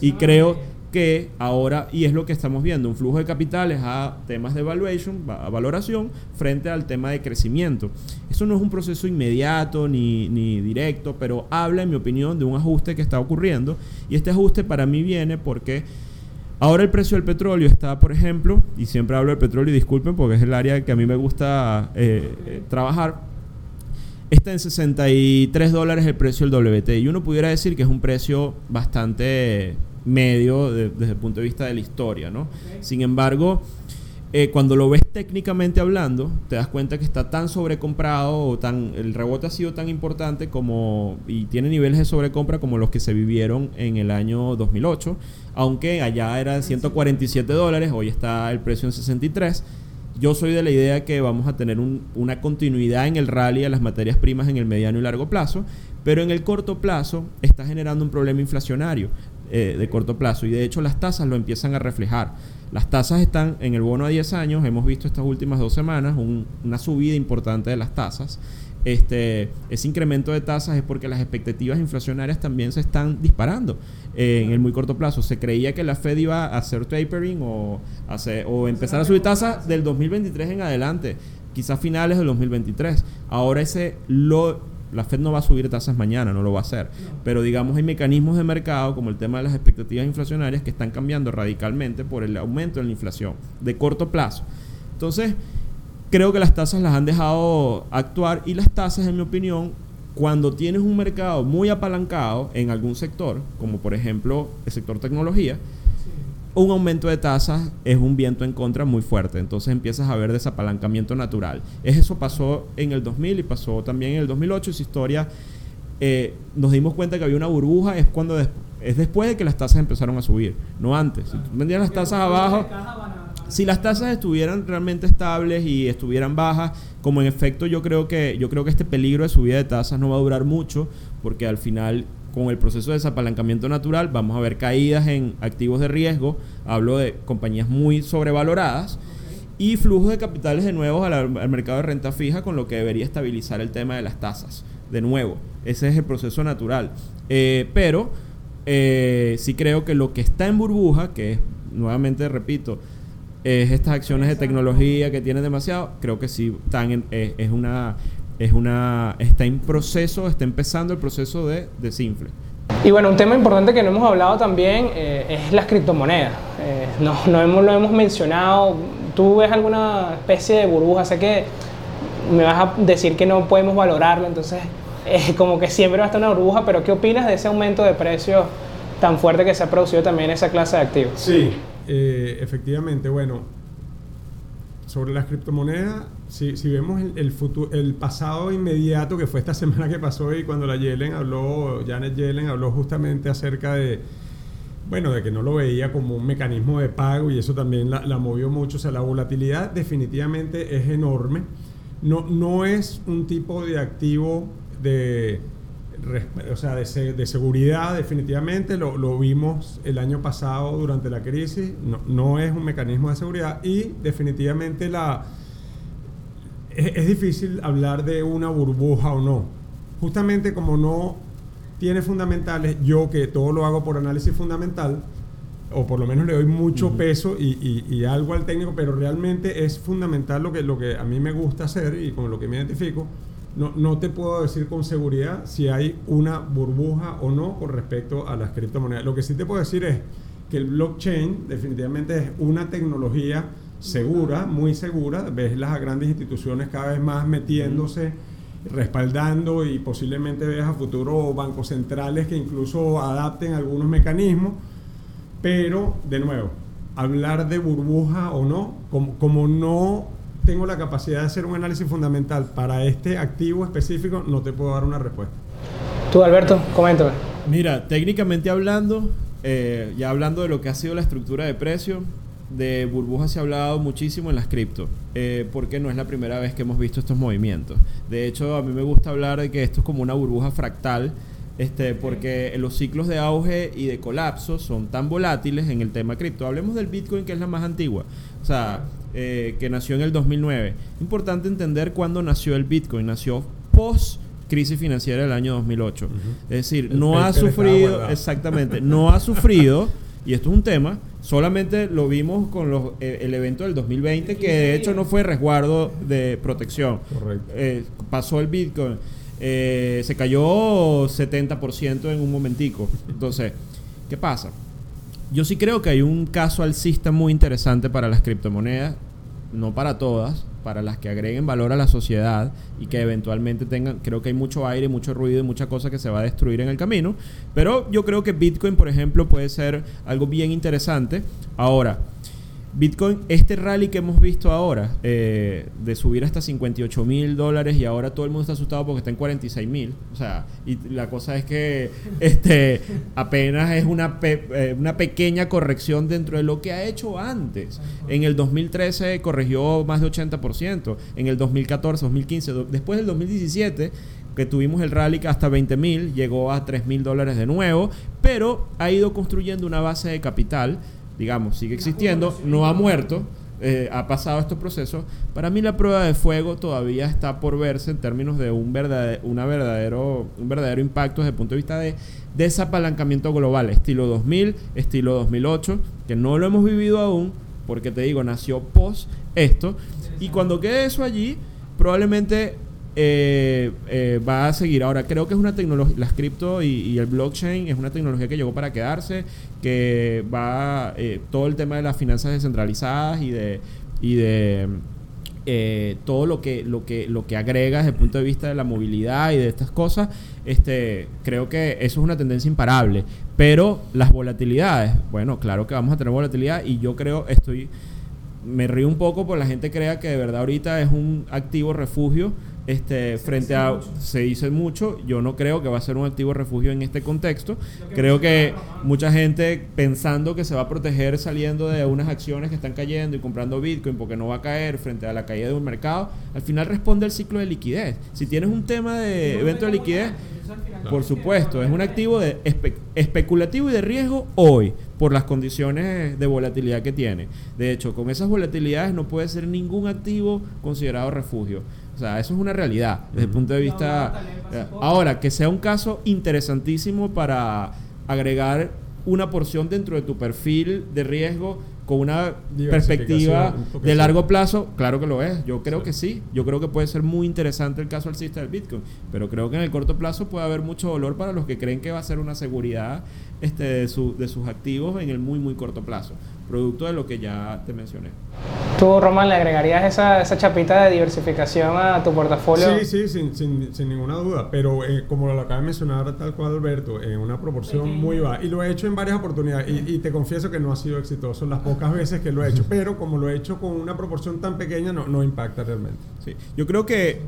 Y creo que ahora, y es lo que estamos viendo, un flujo de capitales a temas de valuation, valoración, frente al tema de crecimiento. Eso no es un proceso inmediato ni, directo, pero habla, en mi opinión, de un ajuste que está ocurriendo. Y este ajuste para mí viene porque ahora el precio del petróleo está, por ejemplo, y siempre hablo del petróleo y disculpen porque es el área que a mí me gusta eh, eh, trabajar, está en 63 dólares el precio del WT. Y uno pudiera decir que es un precio bastante medio desde el punto de vista de la historia, ¿no? Sin embargo, eh, cuando lo ves técnicamente hablando, te das cuenta que está tan sobrecomprado o tan el rebote ha sido tan importante como y tiene niveles de sobrecompra como los que se vivieron en el año 2008, aunque allá era 147 dólares, hoy está el precio en 63. Yo soy de la idea que vamos a tener una continuidad en el rally a las materias primas en el mediano y largo plazo, pero en el corto plazo está generando un problema inflacionario. Eh, de corto plazo. Y de hecho las tasas lo empiezan a reflejar. Las tasas están en el bono a 10 años, hemos visto estas últimas dos semanas una subida importante de las tasas. Este, ese incremento de tasas es porque las expectativas inflacionarias también se están disparando eh, en el muy corto plazo. Se creía que la Fed iba a hacer tapering o, hacer, o empezar a subir tasas del 2023 en adelante, quizás finales del 2023. Ahora ese lo la Fed no va a subir tasas mañana, no lo va a hacer. Pero digamos hay mecanismos de mercado como el tema de las expectativas inflacionarias que están cambiando radicalmente por el aumento de la inflación de corto plazo. Entonces, creo que las tasas las han dejado actuar y las tasas, en mi opinión, cuando tienes un mercado muy apalancado en algún sector, como por ejemplo el sector tecnología, un aumento de tasas es un viento en contra muy fuerte. Entonces empiezas a ver desapalancamiento natural. Eso pasó en el 2000 y pasó también en el 2008. Esa historia eh, nos dimos cuenta que había una burbuja. Es cuando es después de que las tasas empezaron a subir, no antes. Si tú vendías las tasas abajo, si las tasas estuvieran realmente estables y estuvieran bajas, como en efecto yo creo que yo creo que este peligro de subida de tasas no va a durar mucho, porque al final con el proceso de desapalancamiento natural vamos a ver caídas en activos de riesgo, hablo de compañías muy sobrevaloradas, y flujos de capitales de nuevo al, mercado de renta fija, con lo que debería estabilizar el tema de las tasas. De nuevo, ese es el proceso natural. Eh, pero eh, sí creo que lo que está en burbuja, que es, nuevamente repito, es estas acciones de tecnología que tienen demasiado, creo que sí están en, es una es una está en proceso, está empezando el proceso de desinfle. Y bueno, un tema importante que no hemos hablado también eh, es las criptomonedas. Eh, no, no hemos, lo hemos mencionado. ¿Tú ves alguna especie de burbuja? Sé que me vas a decir que no podemos valorarlo, entonces es como que siempre va a estar una burbuja, pero ¿qué opinas de ese aumento de precios tan fuerte que se ha producido también en esa clase de activos? Sí, eh, efectivamente, bueno, sobre las criptomonedas, si, vemos el, futuro, el pasado inmediato que fue esta semana que pasó y cuando la Yellen habló, Janet Yellen habló justamente acerca de, bueno, de que no lo veía como un mecanismo de pago y eso también la, movió mucho. O sea, la volatilidad definitivamente es enorme. No, no es un tipo de activo de o sea, de, seguridad definitivamente, lo, vimos el año pasado durante la crisis, no, es un mecanismo de seguridad y definitivamente la, es, difícil hablar de una burbuja o no. Justamente como no tiene fundamentales, yo que todo lo hago por análisis fundamental, o por lo menos le doy mucho peso y, y, algo al técnico, pero realmente es fundamental lo que, lo que a mí me gusta hacer y con lo que me identifico no, no, te puedo decir con seguridad si hay una burbuja o no con respecto a las criptomonedas. Lo que sí te puedo decir es que el blockchain definitivamente es una tecnología segura, muy segura. Ves las grandes instituciones cada vez más metiéndose, respaldando y posiblemente ves a futuro bancos centrales que incluso adapten algunos mecanismos. Pero, de nuevo, hablar de burbuja o no, como, como no tengo la capacidad de hacer un análisis fundamental para este activo específico, no te puedo dar una respuesta. Tú, Alberto, coméntame. Mira, técnicamente hablando, eh, ya hablando de lo que ha sido la estructura de precio, de burbujas se ha hablado muchísimo en las cripto, eh, porque no es la primera vez que hemos visto estos movimientos. De hecho, a mí me gusta hablar de que esto es como una burbuja fractal, este, porque los ciclos de auge y de colapso son tan volátiles en el tema cripto. Hablemos del Bitcoin, que es la más antigua. O sea, eh, que nació en el 2009. Importante entender cuándo nació el Bitcoin. Nació post crisis financiera del año 2008. Es decir, no ha sufrido, exactamente, no ha sufrido, y esto es un tema, solamente lo vimos con los, eh, el evento del 2020, que de hecho no fue resguardo de protección. Correcto. Eh, pasó el Bitcoin, se cayó 70% en un momentico. Entonces, ¿qué pasa? Yo sí creo que hay un caso alcista muy interesante para las criptomonedas no para todas, para las que agreguen valor a la sociedad y que eventualmente tengan, creo que hay mucho aire, mucho ruido y mucha cosa que se va a destruir en el camino, pero yo creo que Bitcoin, por ejemplo, puede ser algo bien interesante. Ahora, Bitcoin, este rally que hemos visto ahora, eh, de subir hasta 58 mil dólares y ahora todo el mundo está asustado porque está en 46 mil. O sea, y la cosa es que este, apenas es una, eh, una pequeña corrección dentro de lo que ha hecho antes. En el 2013 corrigió más de 80%, en el 2014, 2015, después del 2017 que tuvimos el rally hasta 20 mil, llegó a 3 mil dólares de nuevo, pero ha ido construyendo una base de capital digamos, sigue existiendo, no ha muerto, eh, ha pasado estos procesos. Para mí la prueba de fuego todavía está por verse en términos de un verdadero, un verdadero impacto desde el punto de vista de desapalancamiento global, estilo 2000, estilo 2008, que no lo hemos vivido aún, porque te digo, nació post esto, y cuando quede eso allí, probablemente eh, eh, va a seguir. Ahora, creo que es una tecnología, las cripto y, el blockchain es una tecnología que llegó para quedarse, que va eh, todo el tema de las finanzas descentralizadas y de, y de todo lo que, lo, que, lo que agrega desde el punto de vista de la movilidad y de estas cosas, este, creo que eso es una tendencia imparable. Pero las volatilidades, bueno, claro que vamos a tener volatilidad y yo creo, estoy, me río un poco por la gente crea que de verdad ahorita es un activo refugio este, frente a se dice mucho, yo no creo que va a ser un activo refugio en este contexto. Creo que mucha gente pensando que se va a proteger saliendo de unas acciones que están cayendo y comprando Bitcoin porque no va a caer frente a la caída de un mercado, al final responde al ciclo de liquidez. Si tienes un tema de evento de liquidez, por supuesto, es un activo de especulativo y de riesgo hoy por las condiciones de volatilidad que tiene. De hecho, con esas volatilidades no puede ser ningún activo considerado refugio. O sea, eso es una realidad desde el punto de vista... Ahora, que sea un caso interesantísimo para agregar una porción dentro de tu perfil de riesgo con una perspectiva de largo plazo, claro que lo es. Yo creo que sí. Yo creo que puede ser muy interesante el caso alcista del Bitcoin. Pero creo que en el corto plazo puede haber mucho dolor para los que creen que va a ser una seguridad este, de, su, de sus activos en el muy, muy corto plazo producto de lo que ya te mencioné. ¿Tú, Román, le agregarías esa, esa chapita de diversificación a tu portafolio? Sí, sí, sin, sin, sin ninguna duda, pero eh, como lo acaba de mencionar tal cual Alberto, en una proporción muy baja, y lo he hecho en varias oportunidades, y, te confieso que no ha sido exitoso. Las pocas veces que lo he hecho, pero como lo he hecho con una proporción tan pequeña, no, no impacta realmente. Sí, yo creo que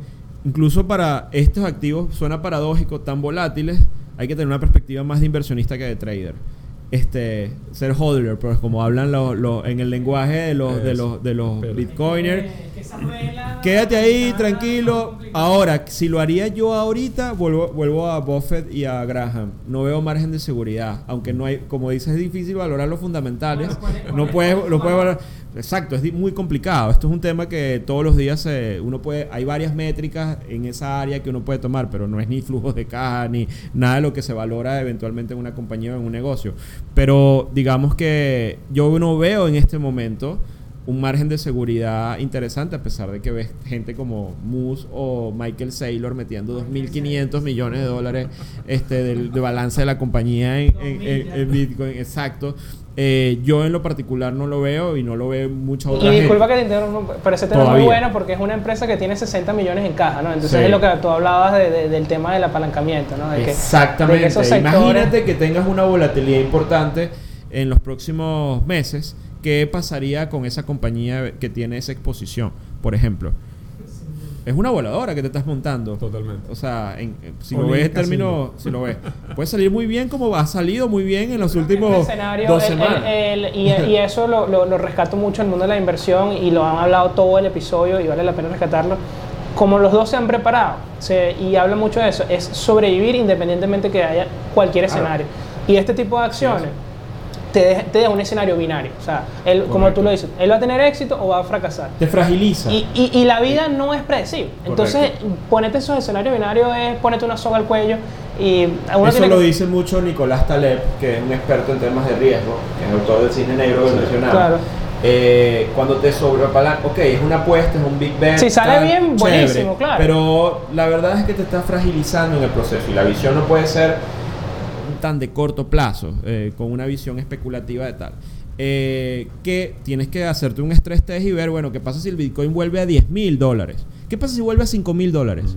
incluso para estos activos, suena paradójico, tan volátiles, hay que tener una perspectiva más de inversionista que de trader este ser hodler, pues como hablan los, en el lenguaje de los de los de los bitcoiners. Quédate ahí tranquilo. Ahora, si lo haría yo ahorita, vuelvo vuelvo a Buffett y a Graham. No veo margen de seguridad, aunque no hay como dices es difícil valorar los fundamentales. No puedes lo puedes valorar Exacto, es muy complicado. Esto es un tema que todos los días uno puede, hay varias métricas en esa área que uno puede tomar, pero no es ni flujo de caja ni nada de lo que se valora eventualmente en una compañía o en un negocio. Pero digamos que yo no veo en este momento un margen de seguridad interesante a pesar de que ves gente como Moose o Michael Saylor metiendo 2.500 millones de dólares este, del, de balance de la compañía en, en Bitcoin. Exacto. Eh, yo en lo particular no lo veo y no lo ve mucha otra y disculpa que te interrumpa, pero ese tema es muy bueno porque es una empresa que tiene 60 millones en caja, ¿no? Entonces es lo que tú hablabas del tema del apalancamiento, ¿no? Exactamente. Imagínate que tengas una volatilidad importante en los próximos meses. ¿Qué pasaría con esa compañía que tiene esa exposición? Por ejemplo, es una voladora que te estás montando. Totalmente. O sea, si lo ves en términos, si lo ves, puede salir muy bien como ha salido muy bien en los últimos dos semanas. y, eso lo, lo, rescato mucho en el mundo de la inversión y lo han hablado todo el episodio y vale la pena rescatarlo. Como los dos se han preparado y habla mucho de eso, es sobrevivir independientemente que haya cualquier escenario. Y este tipo de acciones te, te da un escenario binario. O sea, él, como tú lo dices, él va a tener éxito o va a fracasar. Te fragiliza. Y, y, la vida no es predecible. Entonces, ponete esos escenarios binarios es ponerte una soga al cuello. Y Eso lo dice mucho Nicolás Taleb, que es un experto en temas de riesgo, que es autor del cine negro del nacional. Claro. Eh, cuando te sobrepalan, ok, es una apuesta, es un big bet. Si sale bien, buenísimo, claro. Pero la verdad es que te estás fragilizando en el proceso y la visión no puede ser tan de corto plazo, eh, con una visión especulativa de tal. Eh, que tienes que hacerte un estrés test y ver, bueno, ¿qué pasa si el Bitcoin vuelve a 10 mil dólares? ¿Qué pasa si vuelve a 5 mil dólares?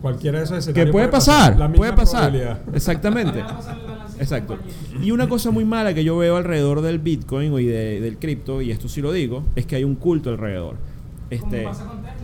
Cualquiera de esos Que puede, pasar, puede pasar. Exactamente. Exacto. Y una cosa muy mala que yo veo alrededor del Bitcoin y del cripto, y esto sí lo digo, es que hay un culto alrededor. Este,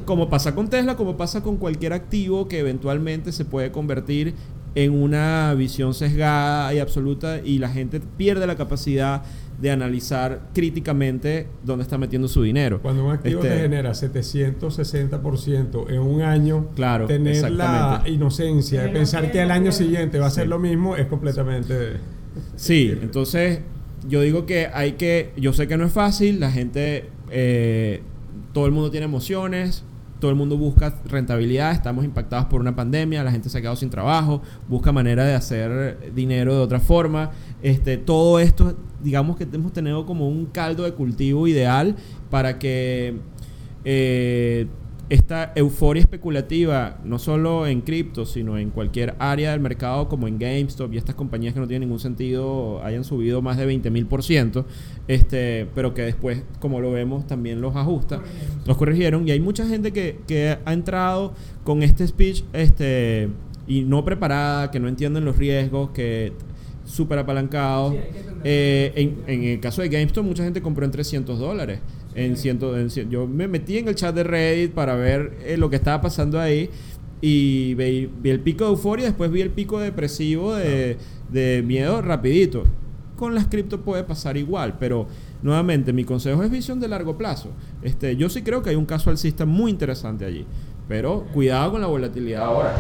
como pasa con Tesla, como pasa con cualquier activo que eventualmente se puede convertir en una visión sesgada y absoluta y la gente pierde la capacidad de analizar críticamente dónde está metiendo su dinero. Cuando un activo te este, genera 760% en un año, claro, tener la inocencia de pensar que el año siguiente va a ser lo mismo es completamente... Sí, entonces yo digo que hay que, yo sé que no es fácil, la gente, eh, todo el mundo tiene emociones, todo el mundo busca rentabilidad, estamos impactados por una pandemia, la gente se ha quedado sin trabajo, busca manera de hacer dinero de otra forma. Este, todo esto, digamos que hemos tenido como un caldo de cultivo ideal para que eh, esta euforia especulativa, no solo en cripto, sino en cualquier área del mercado como en GameStop y estas compañías que no tienen ningún sentido, hayan subido más de 20 mil por ciento, este, pero que después, como lo vemos, también los ajusta, los corrigieron. Y hay mucha gente que, que ha entrado con este speech este, y no preparada, que no entienden los riesgos, que súper apalancados. Eh, en, el caso de GameStop, mucha gente compró en 300 dólares. En ciento, yo me metí en el chat de Reddit para ver eh, lo que estaba pasando ahí y vi, el pico de euforia, después vi el pico depresivo de, de miedo rapidito. Con las cripto puede pasar igual, pero nuevamente mi consejo es visión de largo plazo. Este, yo sí creo que hay un caso alcista muy interesante allí. Pero cuidado con la volatilidad ahora.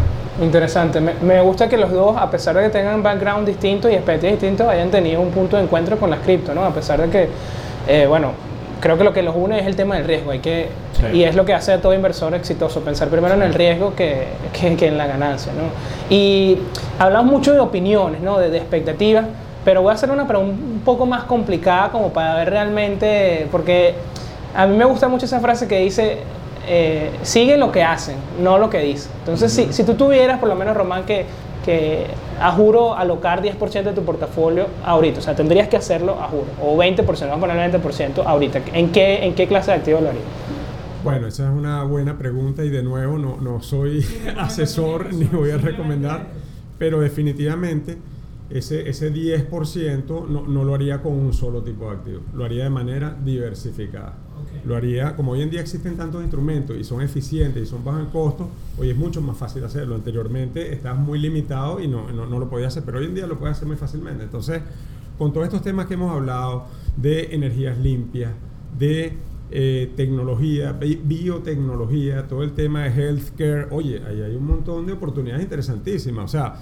Interesante. Me, gusta que los dos, a pesar de que tengan background distintos y experiencias distintos, hayan tenido un punto de encuentro con las cripto, ¿no? A pesar de que, eh, bueno, creo que lo que los une es el tema del riesgo. Hay que, Y es lo que hace a todo inversor exitoso, pensar primero en el riesgo que, que, en la ganancia, ¿no? Y hablamos mucho de opiniones, ¿no? De, de expectativas, pero voy a hacer una pregunta un poco más complicada como para ver realmente, porque a mí me gusta mucho esa frase que dice eh, siguen lo que hacen, no lo que dicen. Entonces, si, si, tú tuvieras, por lo menos, Román, que, que a juro alocar 10% de tu portafolio ahorita, o sea, tendrías que hacerlo a juro, o 20%, vamos a poner 20% ahorita, ¿en qué, ¿en qué clase de activo lo harías? Bueno, esa es una buena pregunta y de nuevo no, no soy asesor ni voy a recomendar, pero definitivamente ese, ese 10% no, no, lo haría con un solo tipo de activo, lo haría de manera diversificada. Lo haría, como hoy en día existen tantos instrumentos y son eficientes y son bajos en costo, hoy es mucho más fácil hacerlo. Anteriormente estabas muy limitado y no, no, lo podías hacer, pero hoy en día lo puedes hacer muy fácilmente. Entonces, con todos estos temas que hemos hablado de energías limpias, de eh, tecnología, biotecnología, todo el tema de healthcare, oye, ahí hay un montón de oportunidades interesantísimas. O sea,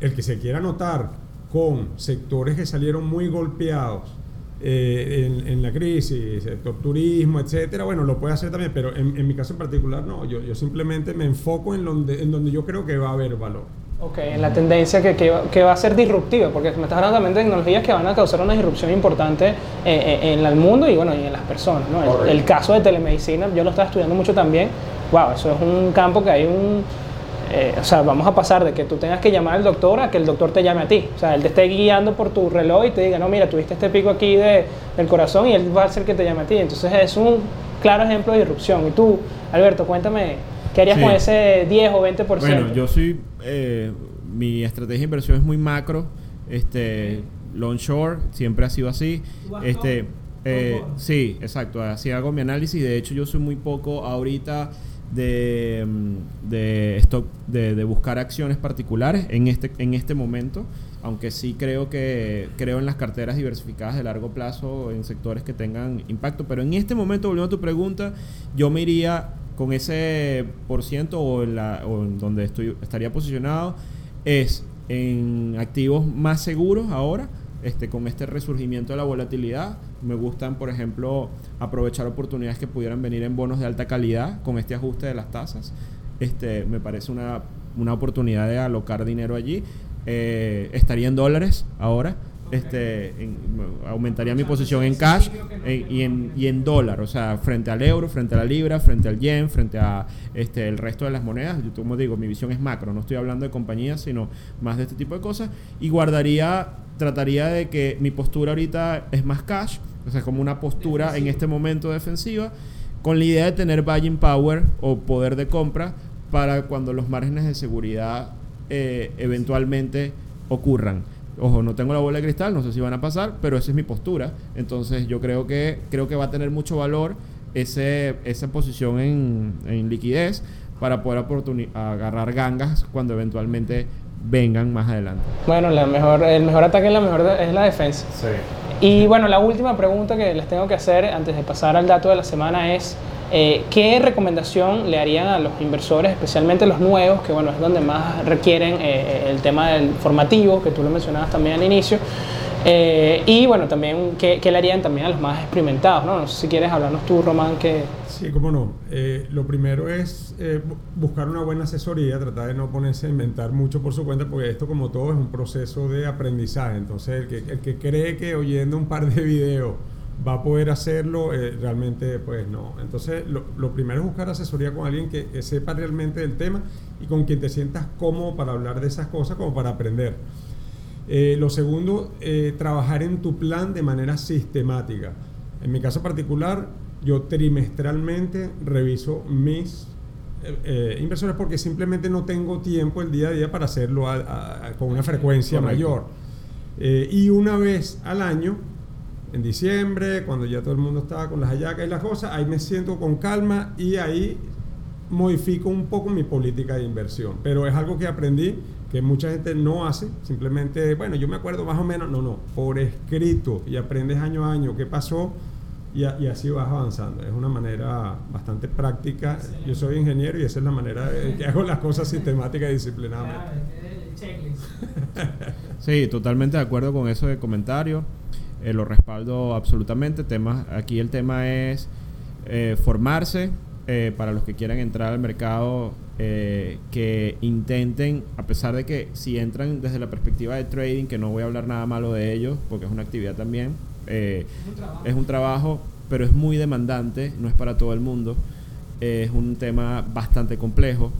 el que se quiera notar con sectores que salieron muy golpeados eh, en, la crisis, sector turismo, etcétera, bueno, lo puede hacer también, pero en, mi caso en particular no, yo, yo, simplemente me enfoco en donde, en donde yo creo que va a haber valor. Ok, en la tendencia que, que, va a ser disruptiva, porque me estás hablando también de tecnologías que van a causar una disrupción importante en, el mundo y bueno, y en las personas. ¿no? El, el, caso de telemedicina, yo lo estaba estudiando mucho también, wow, eso es un campo que hay un eh, o sea, vamos a pasar de que tú tengas que llamar al doctor a que el doctor te llame a ti. O sea, él te esté guiando por tu reloj y te diga, no, mira, tuviste este pico aquí de, del corazón y él va a hacer que te llame a ti. Entonces es un claro ejemplo de disrupción. Y tú, Alberto, cuéntame, ¿qué harías con ese 10 o 20%? Bueno, yo soy, eh, mi estrategia de inversión es muy macro. Este, long short, siempre ha sido así. Este, eh, sí, exacto, así hago mi análisis. De hecho, yo soy muy poco ahorita de, mm, de, de, buscar acciones particulares en este, en este momento, aunque sí creo que creo en las carteras diversificadas de largo plazo en sectores que tengan impacto. Pero en este momento, volviendo a tu pregunta, yo me iría con ese por ciento o en, la, o en donde estoy, estaría posicionado, es en activos más seguros ahora, este, con este resurgimiento de la volatilidad. Me gustan, por ejemplo, aprovechar oportunidades que pudieran venir en bonos de alta calidad con este ajuste de las tasas. Este, me parece una, una oportunidad de alocar dinero allí. Eh, estaría en dólares ahora. Este, aumentaría mi posición en cash eh, y, en, y en dólar, o sea, frente al euro, frente a la libra, frente al yen, frente a este, el resto de las monedas. Yo, como digo, mi visión es macro, no estoy hablando de compañías, sino más de este tipo de cosas. Y guardaría trataría de que mi postura ahorita es más cash, o sea, como una postura en este momento defensiva, con la idea de tener buying power o poder de compra para cuando los márgenes de seguridad eh, eventualmente ocurran. Ojo, no tengo la bola de cristal, no sé si van a pasar, pero esa es mi postura. Entonces yo creo que, creo que va a tener mucho valor ese, esa posición en, en liquidez para poder agarrar gangas cuando eventualmente vengan más adelante. Bueno, la mejor, el mejor ataque es la, mejor es la defensa. Sí. Y bueno, la última pregunta que les tengo que hacer antes de pasar al dato de la semana es, eh, ¿qué recomendación le harían a los inversores, especialmente los nuevos, que bueno, es donde más requieren eh, eh, el tema del formativo, que tú lo mencionabas también al inicio? Eh, y bueno, también, ¿qué, le harían también a los más experimentados? No, no sé si quieres hablarnos tú, Román, que... Sí, cómo no. Eh, lo primero es eh, buscar una buena asesoría, tratar de no ponerse a inventar mucho por su cuenta, porque esto como todo es un proceso de aprendizaje. Entonces, el que, cree que oyendo un par de videos va a poder hacerlo, realmente pues no. Entonces, lo, primero es buscar asesoría con alguien que, sepa realmente del tema y con quien te sientas cómodo para hablar de esas cosas, como para aprender. Eh, lo segundo, eh, trabajar en tu plan de manera sistemática. En mi caso particular, yo trimestralmente reviso mis eh, inversores porque simplemente no tengo tiempo el día a día para hacerlo con una frecuencia mayor. Eh, y una vez al año, en diciembre, cuando ya todo el mundo estaba con las hallacas y las cosas, ahí me siento con calma y ahí modifico un poco mi política de inversión. Pero es algo que aprendí que mucha gente no hace, simplemente, bueno, yo me acuerdo más o menos, no, no, por escrito y aprendes año a año qué pasó y, así vas avanzando. Es una manera bastante práctica. Yo soy ingeniero y esa es la manera de que hago las cosas sistemáticas y disciplinadamente. Sí, totalmente de acuerdo con eso de comentario. Eh, lo respaldo absolutamente. Temas, aquí el tema es eh, formarse eh, para los que quieran entrar al mercado, que intenten, a pesar de que si entran desde la perspectiva de trading, que no voy a hablar nada malo de ellos, porque es una actividad también, un, es un trabajo, pero es muy demandante, no es para todo el mundo, es un tema bastante complejo,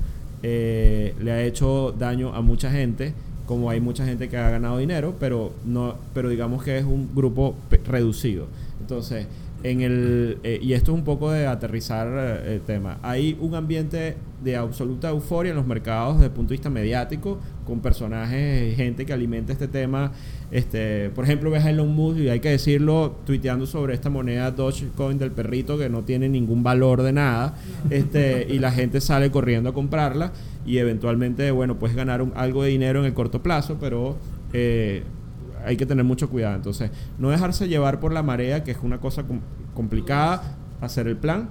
le ha hecho daño a mucha gente como hay mucha gente que ha ganado dinero, pero no, pero digamos que es un grupo reducido. Entonces, en el eh, y esto es un poco de aterrizar eh, el tema. Hay un ambiente de absoluta euforia en los mercados desde el punto de vista mediático, con personajes, gente que alimenta este tema. Este, por ejemplo, ves a Elon Musk y hay que decirlo, tuiteando sobre esta moneda Dogecoin del perrito que no tiene ningún valor de nada, este, y la gente sale corriendo a comprarla y eventualmente, bueno, puedes ganar algo de dinero en el corto plazo, pero eh, hay que tener mucho cuidado. Entonces, no dejarse llevar por la marea, que es una cosa complicada, hacer el plan,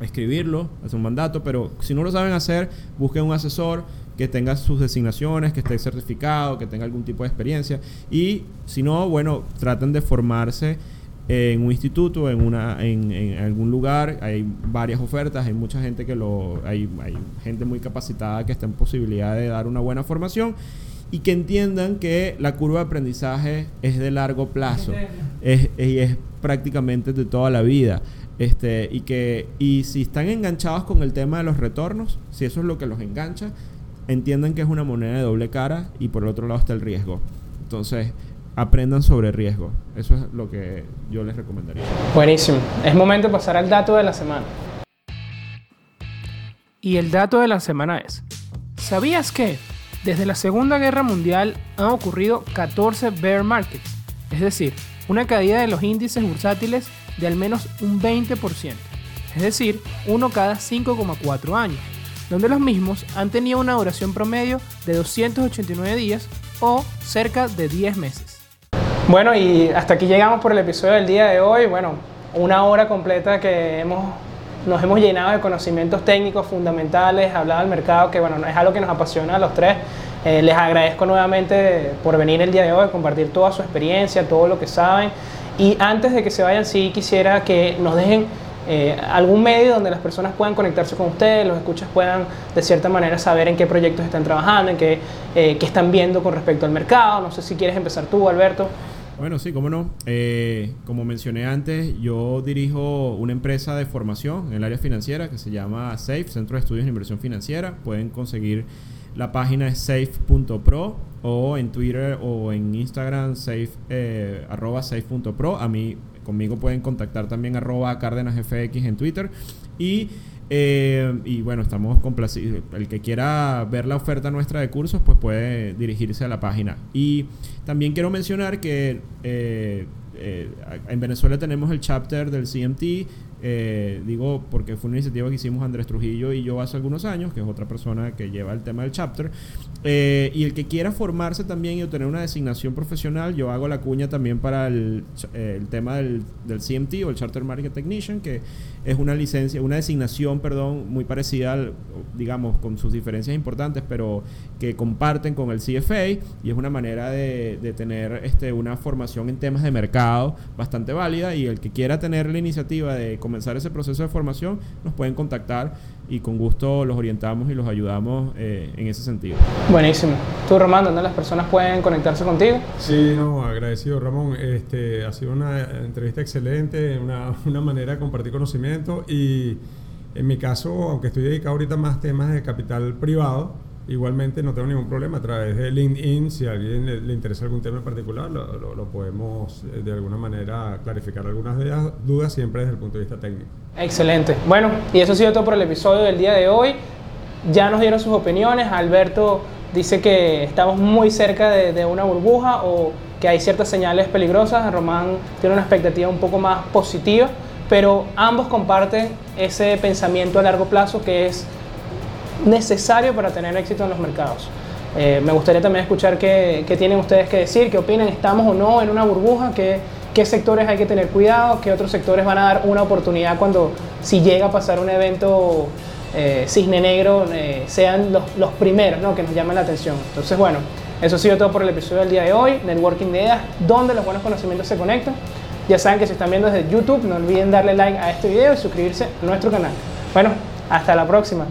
escribirlo, hacer un mandato, pero si no lo saben hacer, busquen un asesor que tenga sus designaciones, que esté certificado, que tenga algún tipo de experiencia. Y si no, bueno, traten de formarse en un instituto, en una, en, algún lugar, hay varias ofertas, hay mucha gente que lo, hay, hay gente muy capacitada que está en posibilidad de dar una buena formación y que entiendan que la curva de aprendizaje es de largo plazo es, es, prácticamente de toda la vida. Este, y que y si están enganchados con el tema de los retornos, si eso es lo que los engancha, entiendan que es una moneda de doble cara y por el otro lado está el riesgo. Entonces, aprendan sobre riesgo. Eso es lo que yo les recomendaría. Buenísimo. Es momento de pasar al dato de la semana. Y el dato de la semana es, ¿sabías que desde la Segunda Guerra Mundial han ocurrido 14 bear markets? Es decir, una caída de los índices bursátiles de al menos un 20%, es decir, uno cada 5,4 años, donde los mismos han tenido una duración promedio de 289 días o cerca de 10 meses. Bueno, y hasta aquí llegamos por el episodio del día de hoy. Bueno, una hora completa que hemos, nos hemos llenado de conocimientos técnicos fundamentales, hablado del mercado, que bueno, es algo que nos apasiona a los tres. Eh, les agradezco nuevamente por venir el día de hoy, compartir toda su experiencia, todo lo que saben. Y antes de que se vayan, sí quisiera que nos dejen eh, algún medio donde las personas puedan conectarse con ustedes, los escuchas puedan de cierta manera saber en qué proyectos están trabajando, en qué, eh, qué están viendo con respecto al mercado. No sé si quieres empezar tú, Alberto. Bueno, sí, cómo no. Eh, como mencioné antes, yo dirijo una empresa de formación en el área financiera que se llama SAFE, Centro de Estudios en Inversión Financiera. Pueden conseguir la página es safe.pro o en Twitter o en Instagram safe, eh, arroba safe.pro. A mí, conmigo pueden contactar también arroba cárdenasfx en Twitter. Y, eh, y bueno, estamos complacidos. El que quiera ver la oferta nuestra de cursos, pues puede dirigirse a la página. Y también quiero mencionar que eh, en Venezuela tenemos el chapter del CMT eh, digo porque fue una iniciativa que hicimos Andrés Trujillo y yo hace algunos años, que es otra persona que lleva el tema del chapter. Eh, y el que quiera formarse también y obtener una designación profesional, yo hago la cuña también para el, el tema del, del, CMT o el Charter Market Technician, que es una licencia, una designación, perdón, muy parecida, al, digamos, con sus diferencias importantes, pero que comparten con el CFA y es una manera de, de tener este, una formación en temas de mercado bastante válida y el que quiera tener la iniciativa de comenzar ese proceso de formación nos pueden contactar y con gusto los orientamos y los ayudamos eh, en ese sentido. Buenísimo. Tú, Román, ¿dónde las personas pueden conectarse contigo? Sí, no, agradecido, Ramón. Este, ha sido una entrevista excelente, una, una manera de compartir conocimiento y en mi caso, aunque estoy dedicado ahorita más temas de capital privado, Igualmente no tengo ningún problema a través de LinkedIn, si a alguien le, interesa algún tema en particular, lo, podemos eh, de alguna manera clarificar algunas dudas siempre desde el punto de vista técnico. Excelente. Bueno, y eso ha sido todo por el episodio del día de hoy. Ya nos dieron sus opiniones. Alberto dice que estamos muy cerca de, de una burbuja o que hay ciertas señales peligrosas. Román tiene una expectativa un poco más positiva, pero ambos comparten ese pensamiento a largo plazo que es necesario para tener éxito en los mercados. Eh, me gustaría también escuchar qué, qué, tienen ustedes que decir, qué opinan, estamos o no en una burbuja, qué, qué sectores hay que tener cuidado, qué otros sectores van a dar una oportunidad cuando si llega a pasar un evento eh, cisne negro, eh, sean los, los primeros ¿no? que nos llamen la atención. Entonces, bueno, eso ha sido todo por el episodio del día de hoy, Networking de Ideas, donde los buenos conocimientos se conectan. Ya saben que si están viendo desde YouTube, no olviden darle like a este video y suscribirse a nuestro canal. Bueno, hasta la próxima.